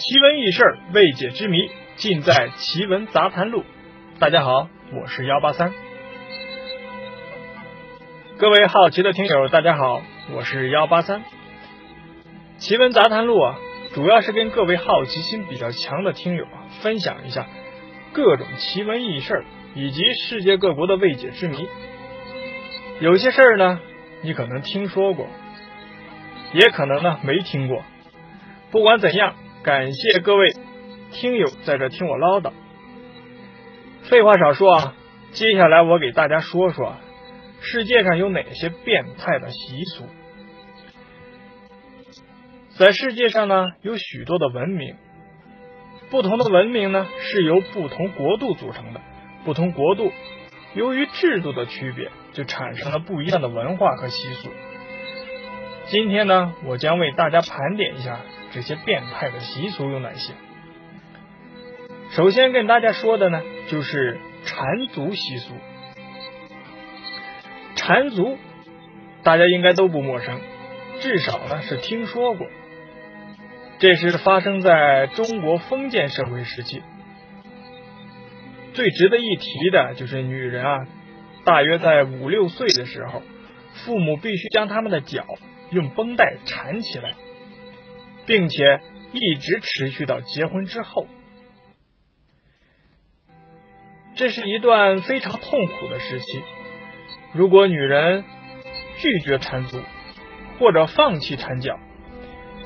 奇闻异事、未解之谜，尽在《奇闻杂谈录》。大家好，我是幺八三。各位好奇的听友，大家好，我是幺八三。《奇闻杂谈录》啊，主要是跟各位好奇心比较强的听友啊，分享一下各种奇闻异事以及世界各国的未解之谜。有些事儿呢，你可能听说过，也可能呢没听过。不管怎样。感谢各位听友在这听我唠叨。废话少说啊，接下来我给大家说说世界上有哪些变态的习俗。在世界上呢，有许多的文明，不同的文明呢是由不同国度组成的，不同国度由于制度的区别，就产生了不一样的文化和习俗。今天呢，我将为大家盘点一下。这些变态的习俗有哪些？首先跟大家说的呢，就是缠足习俗。缠足，大家应该都不陌生，至少呢是听说过。这是发生在中国封建社会时期。最值得一提的就是女人啊，大约在五六岁的时候，父母必须将他们的脚用绷带缠起来。并且一直持续到结婚之后，这是一段非常痛苦的时期。如果女人拒绝缠足或者放弃缠脚，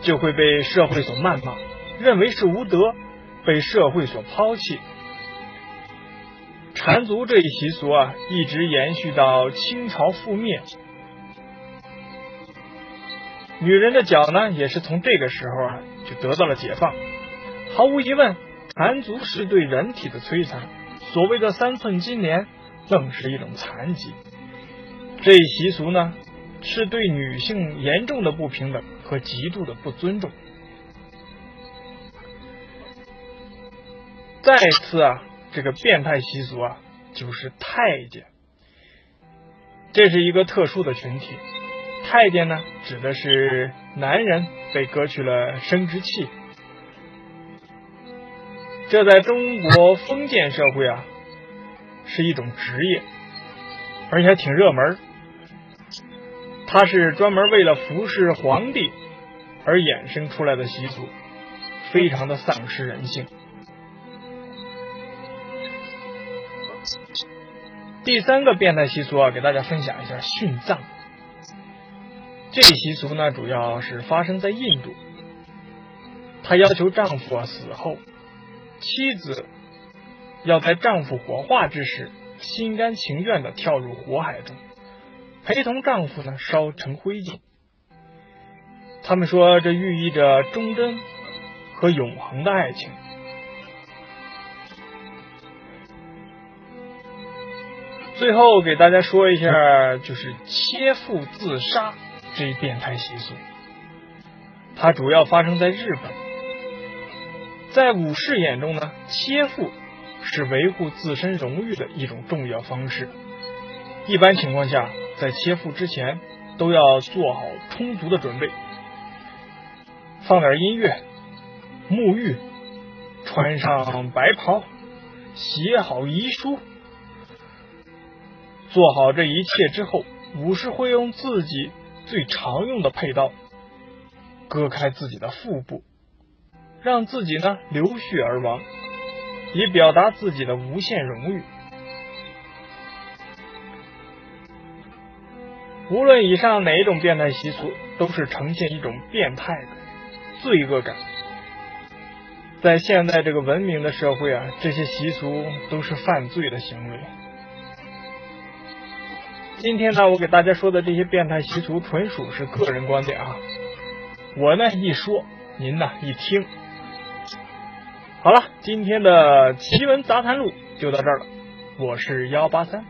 就会被社会所谩骂，认为是无德，被社会所抛弃。缠足这一习俗啊，一直延续到清朝覆灭。女人的脚呢，也是从这个时候啊就得到了解放。毫无疑问，缠足是对人体的摧残。所谓的三寸金莲，更是一种残疾。这一习俗呢，是对女性严重的不平等和极度的不尊重。再次啊，这个变态习俗啊，就是太监。这是一个特殊的群体。太监呢，指的是男人被割去了生殖器。这在中国封建社会啊，是一种职业，而且还挺热门。它是专门为了服侍皇帝而衍生出来的习俗，非常的丧失人性。第三个变态习俗啊，给大家分享一下殉葬。这一习俗呢，主要是发生在印度。她要求丈夫啊死后，妻子要在丈夫火化之时，心甘情愿的跳入火海中，陪同丈夫呢烧成灰烬。他们说，这寓意着忠贞和永恒的爱情。最后给大家说一下，就是切腹自杀。这一变态习俗，它主要发生在日本。在武士眼中呢，切腹是维护自身荣誉的一种重要方式。一般情况下，在切腹之前都要做好充足的准备，放点音乐，沐浴，穿上白袍，写好遗书。做好这一切之后，武士会用自己。最常用的佩刀，割开自己的腹部，让自己呢流血而亡，以表达自己的无限荣誉。无论以上哪一种变态习俗，都是呈现一种变态的罪恶感。在现在这个文明的社会啊，这些习俗都是犯罪的行为。今天呢，我给大家说的这些变态习俗，纯属是个人观点啊。我呢一说，您呢一听。好了，今天的奇闻杂谈录就到这儿了。我是幺八三。